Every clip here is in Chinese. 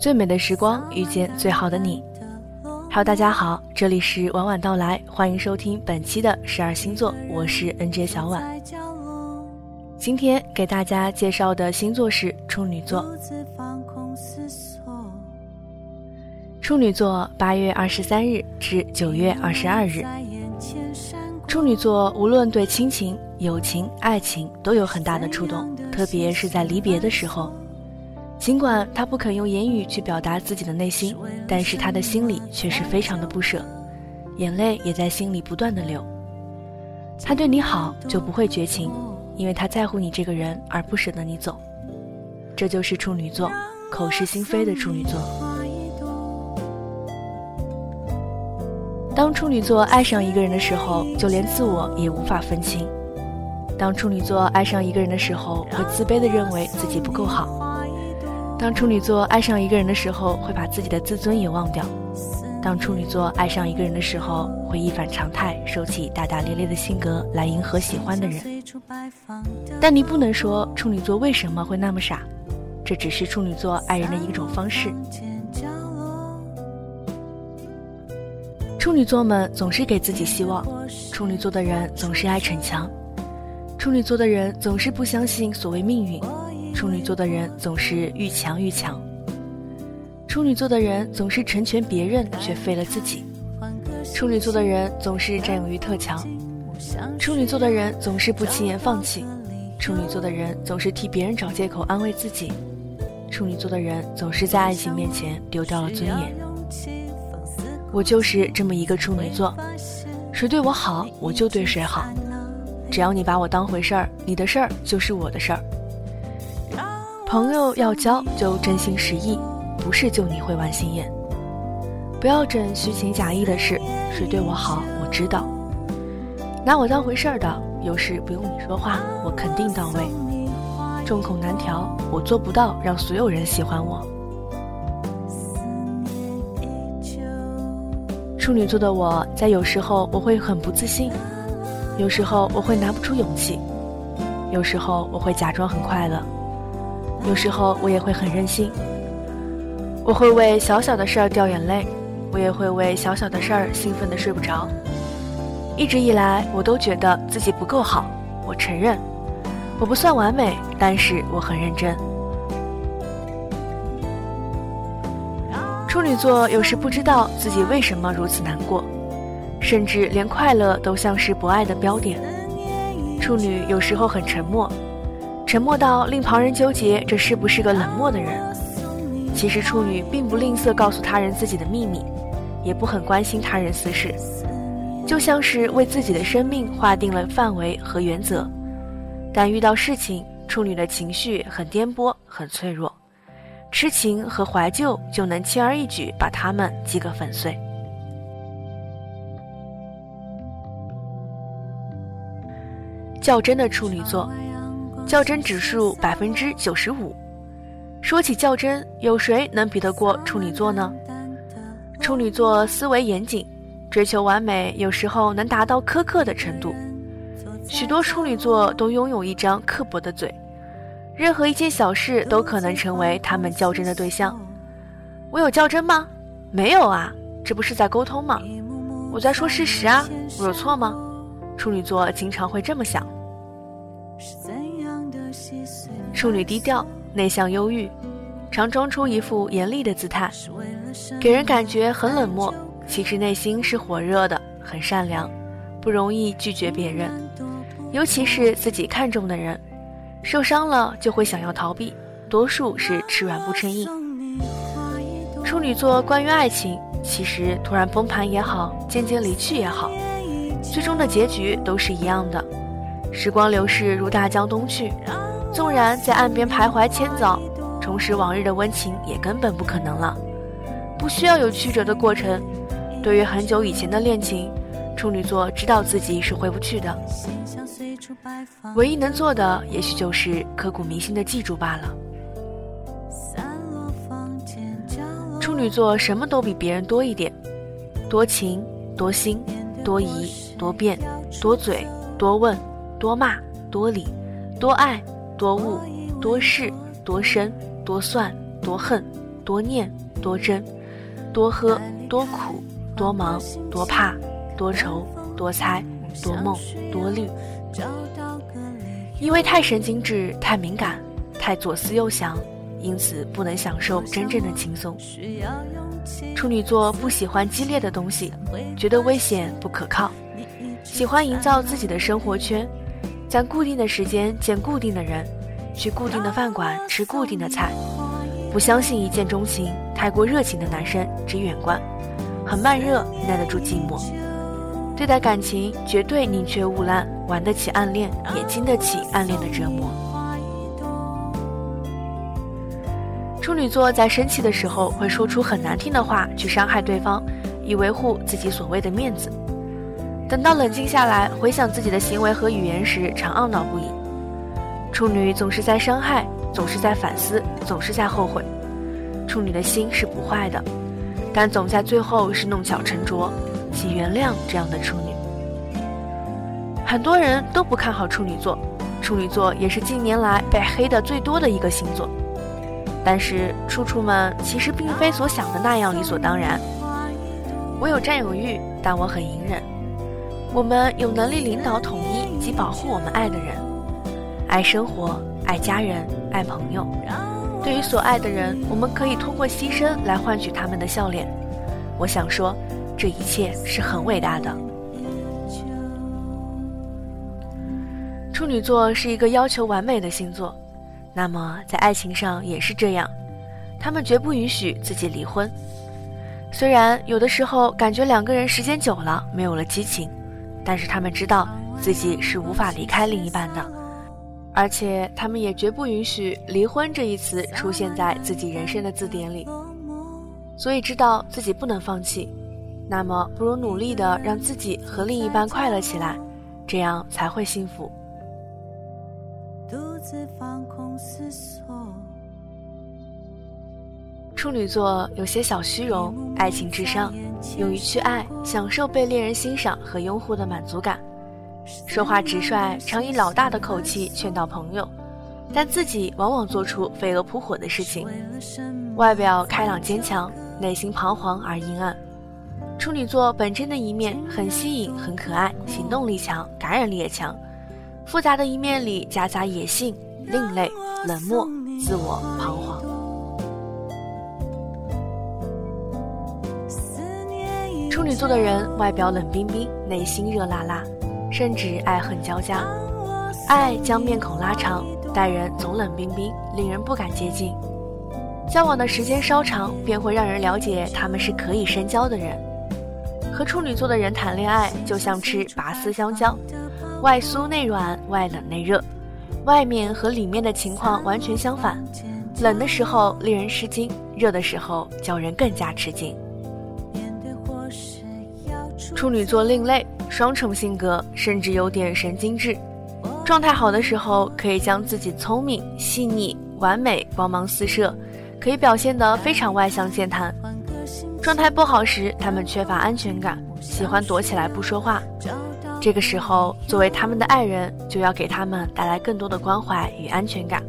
最美的时光遇见最好的你。Hello，大家好，这里是晚晚到来，欢迎收听本期的十二星座，我是 NJ 小婉。今天给大家介绍的星座是处女座。处女座八月二十三日至九月二十二日。处女座无论对亲情、友情、爱情都有很大的触动，特别是在离别的时候。尽管他不肯用言语去表达自己的内心，但是他的心里却是非常的不舍，眼泪也在心里不断的流。他对你好就不会绝情，因为他在乎你这个人而不舍得你走。这就是处女座，口是心非的处女座。当处女座爱上一个人的时候，就连自我也无法分清。当处女座爱上一个人的时候，会自卑的认为自己不够好。当处女座爱上一个人的时候，会把自己的自尊也忘掉。当处女座爱上一个人的时候，会一反常态，收起大大咧咧的性格来迎合喜欢的人。但你不能说处女座为什么会那么傻，这只是处女座爱人的一种方式。处女座们总是给自己希望，处女座的人总是爱逞强，处女座的人总是不相信所谓命运，处女座的人总是愈强愈强，处女座的人总是成全别人却废了自己，处女座的人总是占有欲特强，处女座的人总是不轻言放弃，处女座的人总是替别人找借口安慰自己，处女座的人总是在爱情面前丢掉了尊严。我就是这么一个处女座，谁对我好，我就对谁好。只要你把我当回事儿，你的事儿就是我的事儿。朋友要交就真心实意，不是就你会玩心眼。不要整虚情假意的事，谁对我好我知道。拿我当回事儿的，有事不用你说话，我肯定到位。众口难调，我做不到让所有人喜欢我。处女座的我在有时候我会很不自信，有时候我会拿不出勇气，有时候我会假装很快乐，有时候我也会很任性。我会为小小的事儿掉眼泪，我也会为小小的事儿兴奋的睡不着。一直以来，我都觉得自己不够好，我承认，我不算完美，但是我很认真。处女座有时不知道自己为什么如此难过，甚至连快乐都像是博爱的标点。处女有时候很沉默，沉默到令旁人纠结这是不是个冷漠的人。其实处女并不吝啬告诉他人自己的秘密，也不很关心他人私事，就像是为自己的生命划定了范围和原则。但遇到事情，处女的情绪很颠簸，很脆弱。痴情和怀旧就能轻而易举把他们击个粉碎。较真的处女座，较真指数百分之九十五。说起较真，有谁能比得过处女座呢？处女座思维严谨，追求完美，有时候能达到苛刻的程度。许多处女座都拥有一张刻薄的嘴。任何一件小事都可能成为他们较真的对象。我有较真吗？没有啊，这不是在沟通吗？我在说事实啊，我有错吗？处女座经常会这么想。处女低调、内向、忧郁，常装出一副严厉的姿态，给人感觉很冷漠，其实内心是火热的，很善良，不容易拒绝别人，尤其是自己看重的人。受伤了就会想要逃避，多数是吃软不撑硬。处女座关于爱情，其实突然崩盘也好，渐渐离去也好，最终的结局都是一样的。时光流逝如大江东去，纵然在岸边徘徊千早，重拾往日的温情也根本不可能了。不需要有曲折的过程，对于很久以前的恋情，处女座知道自己是回不去的。唯一能做的，也许就是刻骨铭心的记住罢了。处女座什么都比别人多一点，多情、多心、多疑、多变、多嘴、多问、多骂、多理、多爱、多悟、多事、多深、多算、多恨、多。念、多真、多喝、多苦、多忙、多怕、多愁、多猜、多梦、多虑。因为太神经质、太敏感、太左思右想，因此不能享受真正的轻松。处女座不喜欢激烈的东西，觉得危险不可靠，喜欢营造自己的生活圈，在固定的时间见固定的人，去固定的饭馆吃固定的菜，不相信一见钟情。太过热情的男生只远观，很慢热，耐得住寂寞。对待感情绝对宁缺毋滥，玩得起暗恋，也经得起暗恋的折磨。处女座在生气的时候会说出很难听的话去伤害对方，以维护自己所谓的面子。等到冷静下来回想自己的行为和语言时，常懊恼不已。处女总是在伤害，总是在反思，总是在后悔。处女的心是不坏的，但总在最后是弄巧成拙。请原谅这样的处女。很多人都不看好处女座，处女座也是近年来被黑的最多的一个星座。但是，处处们其实并非所想的那样理所当然。我有占有欲，但我很隐忍。我们有能力领导、统一及保护我们爱的人，爱生活，爱家人，爱朋友。对于所爱的人，我们可以通过牺牲来换取他们的笑脸。我想说，这一切是很伟大的。处女座是一个要求完美的星座。那么，在爱情上也是这样，他们绝不允许自己离婚。虽然有的时候感觉两个人时间久了没有了激情，但是他们知道自己是无法离开另一半的，而且他们也绝不允许“离婚”这一词出现在自己人生的字典里。所以知道自己不能放弃，那么不如努力的让自己和另一半快乐起来，这样才会幸福。独自放空思索。处女座有些小虚荣，爱情至上，勇于去爱，享受被恋人欣赏和拥护的满足感。说话直率，常以老大的口气劝导朋友，但自己往往做出飞蛾扑火的事情。外表开朗坚强，内心彷徨而阴暗。处女座本真的一面很吸引，很可爱，行动力强，感染力也强。复杂的一面里夹杂野性、另类、冷漠、自我、彷徨。处女座的人外表冷冰冰，内心热辣辣，甚至爱恨交加。爱将面孔拉长，待人总冷冰冰，令人不敢接近。交往的时间稍长，便会让人了解他们是可以深交的人。和处女座的人谈恋爱，就像吃拔丝香蕉。外酥内软，外冷内热，外面和里面的情况完全相反。冷的时候令人吃惊，热的时候叫人更加吃惊。处女座另类，双重性格，甚至有点神经质。状态好的时候，可以将自己聪明、细腻、完美、光芒四射，可以表现得非常外向健谈。状态不好时，他们缺乏安全感，喜欢躲起来不说话。这个时候，作为他们的爱人，就要给他们带来更多的关怀与安全感。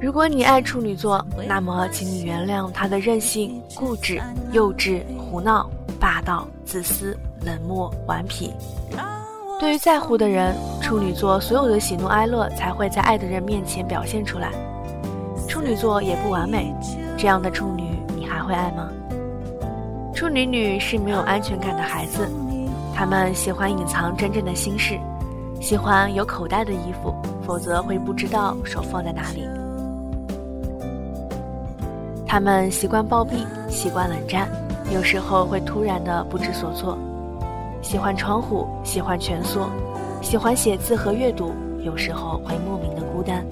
如果你爱处女座，那么请你原谅他的任性、固执、幼稚、胡闹、霸道、自私、冷漠、顽皮。对于在乎的人，处女座所有的喜怒哀乐才会在爱的人面前表现出来。处女座也不完美，这样的处女，你还会爱吗？处女女是没有安全感的孩子，她们喜欢隐藏真正的心事，喜欢有口袋的衣服，否则会不知道手放在哪里。他们习惯暴毙，习惯冷战，有时候会突然的不知所措。喜欢窗户，喜欢蜷缩，喜欢写字和阅读，有时候会莫名的孤单。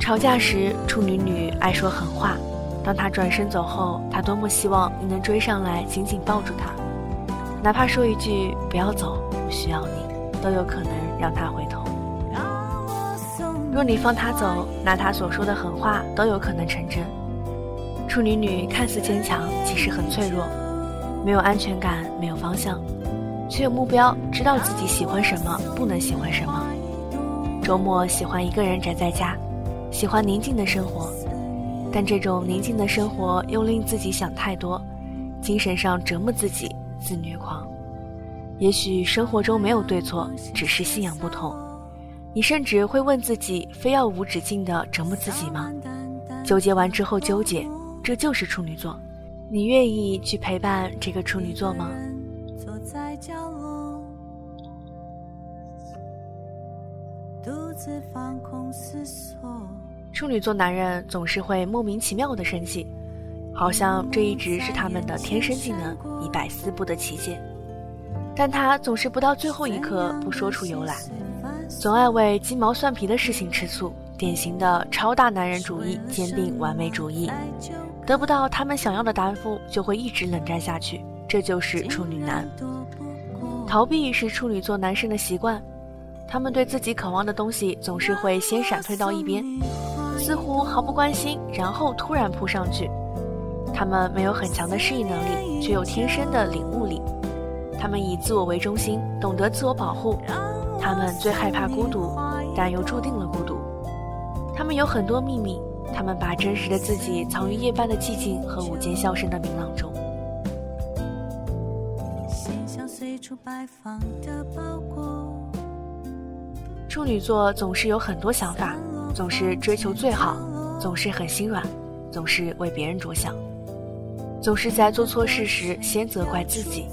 吵架时，处女女爱说狠话。当他转身走后，他多么希望你能追上来，紧紧抱住他，哪怕说一句“不要走，我需要你”，都有可能让他回头。若你放他走，那他所说的狠话都有可能成真。处女女看似坚强，其实很脆弱，没有安全感，没有方向，却有目标，知道自己喜欢什么，不能喜欢什么。周末喜欢一个人宅在家，喜欢宁静的生活，但这种宁静的生活又令自己想太多，精神上折磨自己，自虐狂。也许生活中没有对错，只是信仰不同。你甚至会问自己：非要无止境的折磨自己吗？纠结完之后纠结，这就是处女座。你愿意去陪伴这个处女座吗？处女座男人总是会莫名其妙的生气，好像这一直是他们的天生技能，你百思不得其解。但他总是不到最后一刻不说出由来，总爱为鸡毛蒜皮的事情吃醋，典型的超大男人主义，坚定完美主义。得不到他们想要的答复，就会一直冷战下去，这就是处女男。逃避是处女座男生的习惯，他们对自己渴望的东西总是会先闪退到一边，似乎毫不关心，然后突然扑上去。他们没有很强的适应能力，却有天生的领悟力。他们以自我为中心，懂得自我保护。他们最害怕孤独，但又注定了孤独。他们有很多秘密，他们把真实的自己藏于夜半的寂静和午间笑声的明朗中。处女座总是有很多想法，总是追求最好，总是很心软，总是为别人着想，总是在做错事时先责怪自己。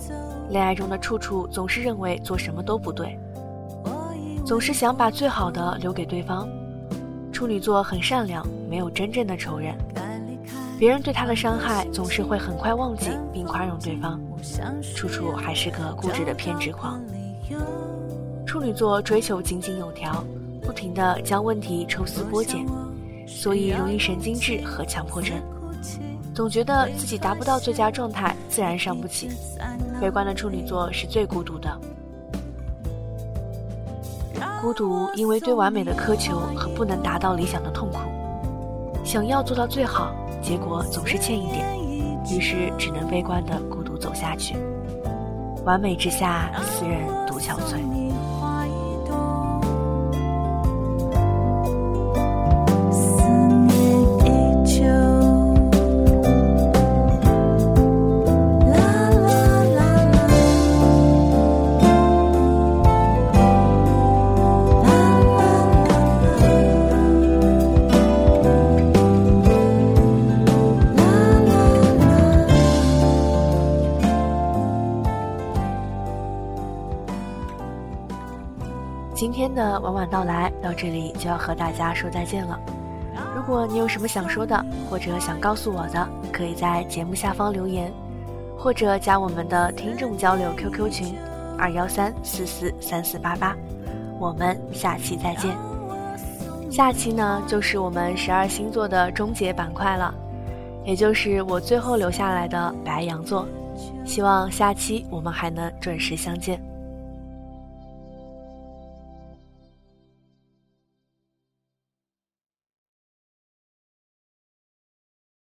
恋爱中的处处总是认为做什么都不对，总是想把最好的留给对方。处女座很善良，没有真正的仇人，别人对他的伤害总是会很快忘记并宽容对方。处处还是个固执的偏执狂。处女座追求井井有条，不停地将问题抽丝剥茧，所以容易神经质和强迫症。总觉得自己达不到最佳状态，自然伤不起。悲观的处女座是最孤独的，孤独因为对完美的苛求和不能达到理想的痛苦，想要做到最好，结果总是欠一点，于是只能悲观的孤独走下去。完美之下，斯人独憔悴。晚晚到来到这里就要和大家说再见了。如果你有什么想说的，或者想告诉我的，可以在节目下方留言，或者加我们的听众交流 QQ 群二幺三四四三四八八。我们下期再见。下期呢就是我们十二星座的终结板块了，也就是我最后留下来的白羊座。希望下期我们还能准时相见。